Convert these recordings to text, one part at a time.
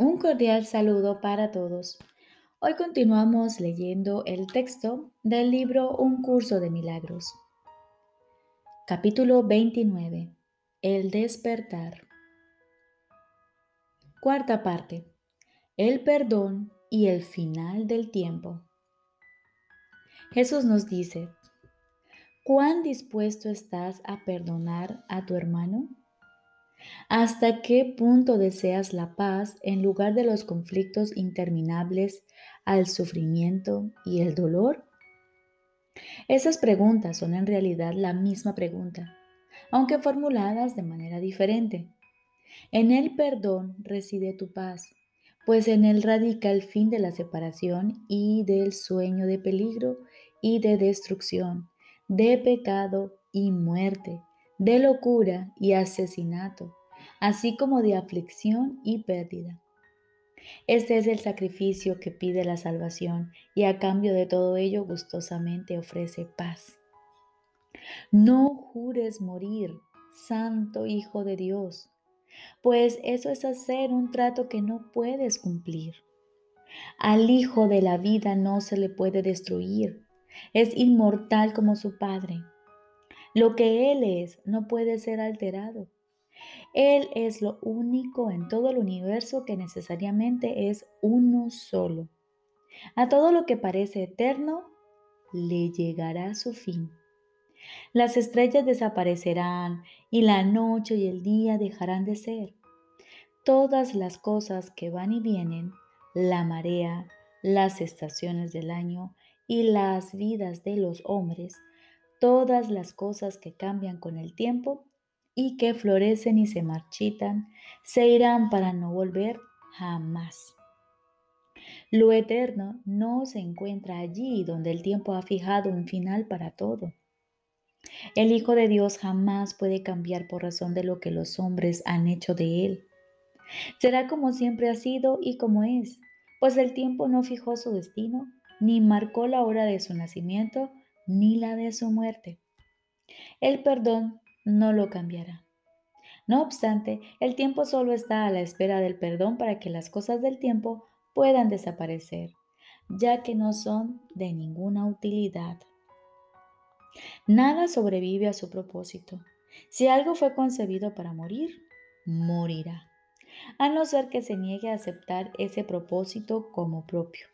Un cordial saludo para todos. Hoy continuamos leyendo el texto del libro Un curso de milagros. Capítulo 29. El despertar. Cuarta parte. El perdón y el final del tiempo. Jesús nos dice, ¿cuán dispuesto estás a perdonar a tu hermano? ¿Hasta qué punto deseas la paz en lugar de los conflictos interminables, al sufrimiento y el dolor? Esas preguntas son en realidad la misma pregunta, aunque formuladas de manera diferente. En el perdón reside tu paz, pues en él radica el fin de la separación y del sueño de peligro y de destrucción, de pecado y muerte, de locura y asesinato, así como de aflicción y pérdida. Este es el sacrificio que pide la salvación y a cambio de todo ello gustosamente ofrece paz. No jures morir, Santo Hijo de Dios, pues eso es hacer un trato que no puedes cumplir. Al Hijo de la vida no se le puede destruir, es inmortal como su Padre. Lo que Él es no puede ser alterado. Él es lo único en todo el universo que necesariamente es uno solo. A todo lo que parece eterno le llegará su fin. Las estrellas desaparecerán y la noche y el día dejarán de ser. Todas las cosas que van y vienen, la marea, las estaciones del año y las vidas de los hombres, todas las cosas que cambian con el tiempo y que florecen y se marchitan, se irán para no volver jamás. Lo eterno no se encuentra allí donde el tiempo ha fijado un final para todo. El Hijo de Dios jamás puede cambiar por razón de lo que los hombres han hecho de él. Será como siempre ha sido y como es, pues el tiempo no fijó su destino, ni marcó la hora de su nacimiento, ni la de su muerte. El perdón no lo cambiará. No obstante, el tiempo solo está a la espera del perdón para que las cosas del tiempo puedan desaparecer, ya que no son de ninguna utilidad. Nada sobrevive a su propósito. Si algo fue concebido para morir, morirá, a no ser que se niegue a aceptar ese propósito como propio.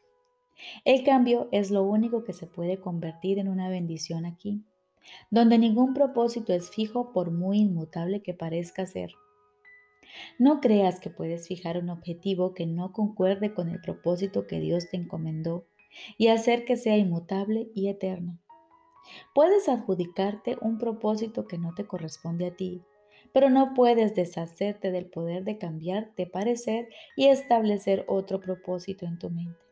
El cambio es lo único que se puede convertir en una bendición aquí, donde ningún propósito es fijo por muy inmutable que parezca ser. No creas que puedes fijar un objetivo que no concuerde con el propósito que Dios te encomendó y hacer que sea inmutable y eterno. Puedes adjudicarte un propósito que no te corresponde a ti, pero no puedes deshacerte del poder de cambiar de parecer y establecer otro propósito en tu mente.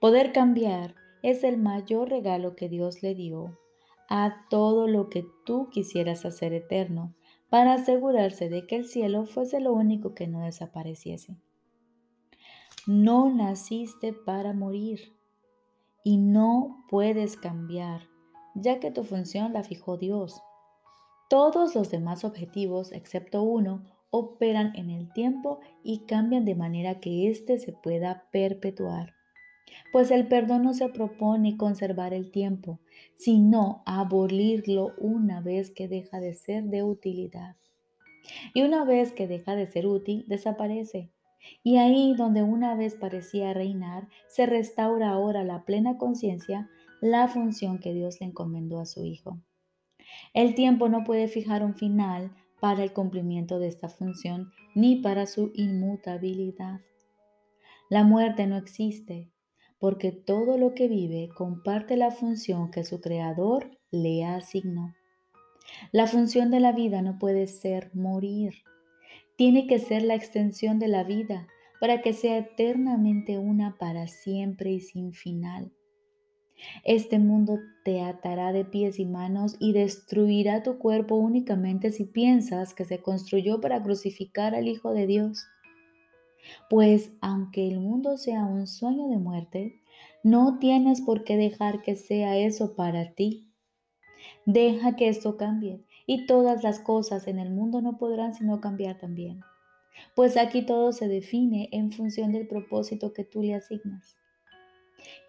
Poder cambiar es el mayor regalo que Dios le dio a todo lo que tú quisieras hacer eterno para asegurarse de que el cielo fuese lo único que no desapareciese. No naciste para morir y no puedes cambiar, ya que tu función la fijó Dios. Todos los demás objetivos, excepto uno, operan en el tiempo y cambian de manera que éste se pueda perpetuar pues el perdón no se propone conservar el tiempo, sino abolirlo una vez que deja de ser de utilidad. Y una vez que deja de ser útil, desaparece. Y ahí donde una vez parecía reinar, se restaura ahora la plena conciencia, la función que Dios le encomendó a su Hijo. El tiempo no puede fijar un final para el cumplimiento de esta función ni para su inmutabilidad. La muerte no existe, porque todo lo que vive comparte la función que su creador le asignó. La función de la vida no puede ser morir, tiene que ser la extensión de la vida para que sea eternamente una para siempre y sin final. Este mundo te atará de pies y manos y destruirá tu cuerpo únicamente si piensas que se construyó para crucificar al Hijo de Dios. Pues aunque el mundo sea un sueño de muerte, no tienes por qué dejar que sea eso para ti. Deja que esto cambie y todas las cosas en el mundo no podrán sino cambiar también. pues aquí todo se define en función del propósito que tú le asignas.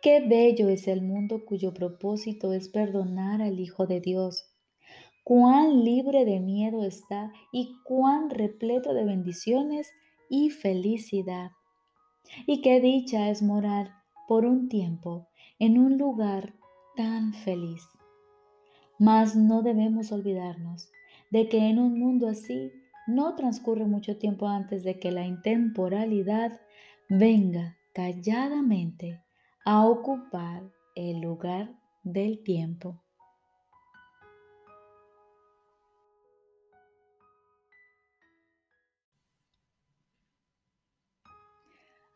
Qué bello es el mundo cuyo propósito es perdonar al Hijo de Dios. Cuán libre de miedo está y cuán repleto de bendiciones y felicidad. Y qué dicha es morar por un tiempo en un lugar tan feliz. Mas no debemos olvidarnos de que en un mundo así no transcurre mucho tiempo antes de que la intemporalidad venga calladamente a ocupar el lugar del tiempo.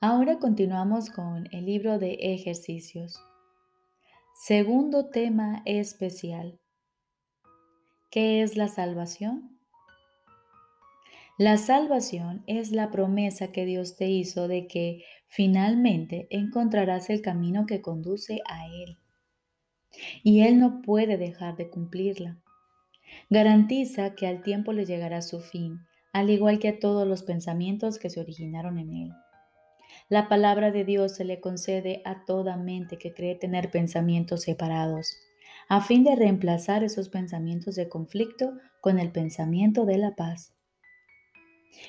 Ahora continuamos con el libro de ejercicios. Segundo tema especial. ¿Qué es la salvación? La salvación es la promesa que Dios te hizo de que finalmente encontrarás el camino que conduce a Él. Y Él no puede dejar de cumplirla. Garantiza que al tiempo le llegará su fin, al igual que a todos los pensamientos que se originaron en Él. La palabra de Dios se le concede a toda mente que cree tener pensamientos separados, a fin de reemplazar esos pensamientos de conflicto con el pensamiento de la paz.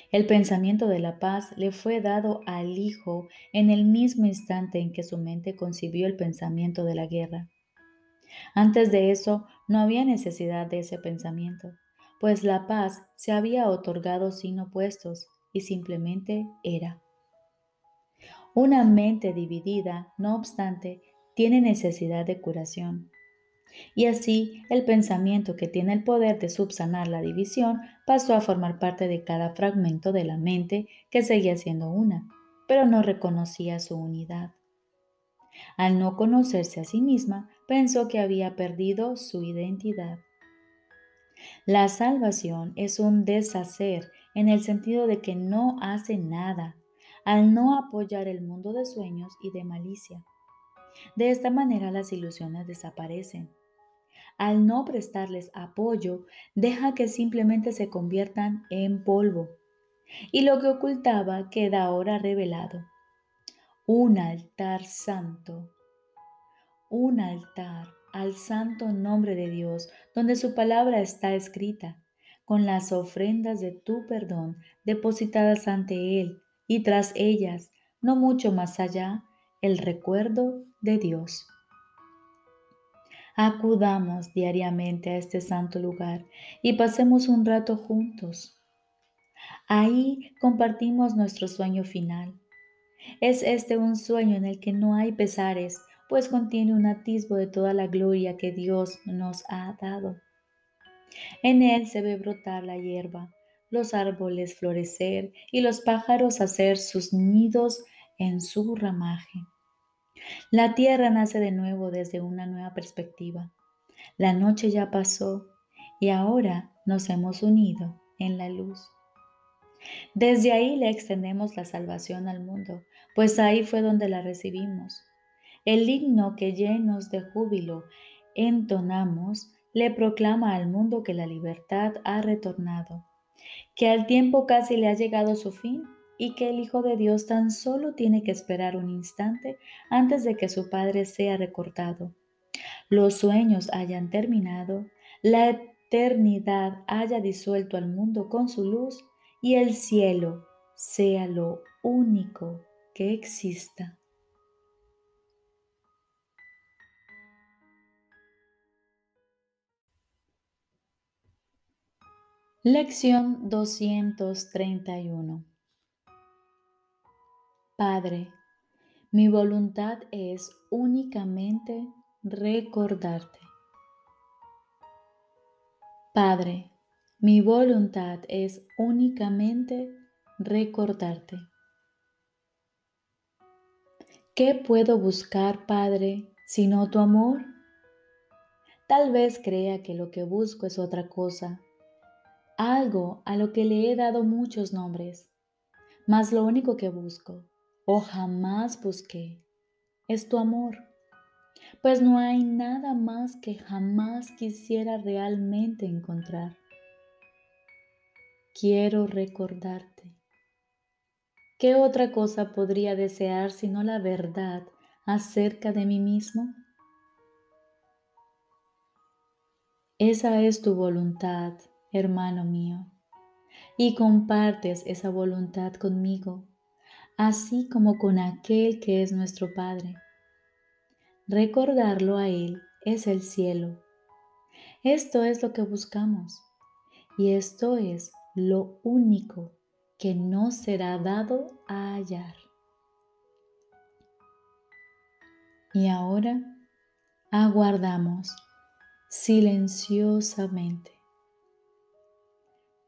El pensamiento de la paz le fue dado al Hijo en el mismo instante en que su mente concibió el pensamiento de la guerra. Antes de eso no había necesidad de ese pensamiento, pues la paz se había otorgado sin opuestos y simplemente era. Una mente dividida, no obstante, tiene necesidad de curación. Y así el pensamiento que tiene el poder de subsanar la división pasó a formar parte de cada fragmento de la mente que seguía siendo una, pero no reconocía su unidad. Al no conocerse a sí misma, pensó que había perdido su identidad. La salvación es un deshacer en el sentido de que no hace nada, al no apoyar el mundo de sueños y de malicia. De esta manera las ilusiones desaparecen. Al no prestarles apoyo, deja que simplemente se conviertan en polvo. Y lo que ocultaba queda ahora revelado. Un altar santo. Un altar al santo nombre de Dios, donde su palabra está escrita, con las ofrendas de tu perdón depositadas ante Él y tras ellas, no mucho más allá, el recuerdo de Dios. Acudamos diariamente a este santo lugar y pasemos un rato juntos. Ahí compartimos nuestro sueño final. Es este un sueño en el que no hay pesares, pues contiene un atisbo de toda la gloria que Dios nos ha dado. En él se ve brotar la hierba, los árboles florecer y los pájaros hacer sus nidos en su ramaje. La tierra nace de nuevo desde una nueva perspectiva. La noche ya pasó y ahora nos hemos unido en la luz. Desde ahí le extendemos la salvación al mundo, pues ahí fue donde la recibimos. El himno que llenos de júbilo entonamos le proclama al mundo que la libertad ha retornado que al tiempo casi le ha llegado su fin y que el Hijo de Dios tan solo tiene que esperar un instante antes de que su Padre sea recortado. Los sueños hayan terminado, la eternidad haya disuelto al mundo con su luz y el cielo sea lo único que exista. Lección 231 Padre, mi voluntad es únicamente recordarte. Padre, mi voluntad es únicamente recordarte. ¿Qué puedo buscar, Padre, sino tu amor? Tal vez crea que lo que busco es otra cosa algo a lo que le he dado muchos nombres, mas lo único que busco, o jamás busqué, es tu amor, pues no hay nada más que jamás quisiera realmente encontrar. Quiero recordarte, ¿qué otra cosa podría desear sino la verdad acerca de mí mismo? Esa es tu voluntad, hermano mío, y compartes esa voluntad conmigo, así como con aquel que es nuestro Padre. Recordarlo a Él es el cielo. Esto es lo que buscamos y esto es lo único que no será dado a hallar. Y ahora aguardamos silenciosamente.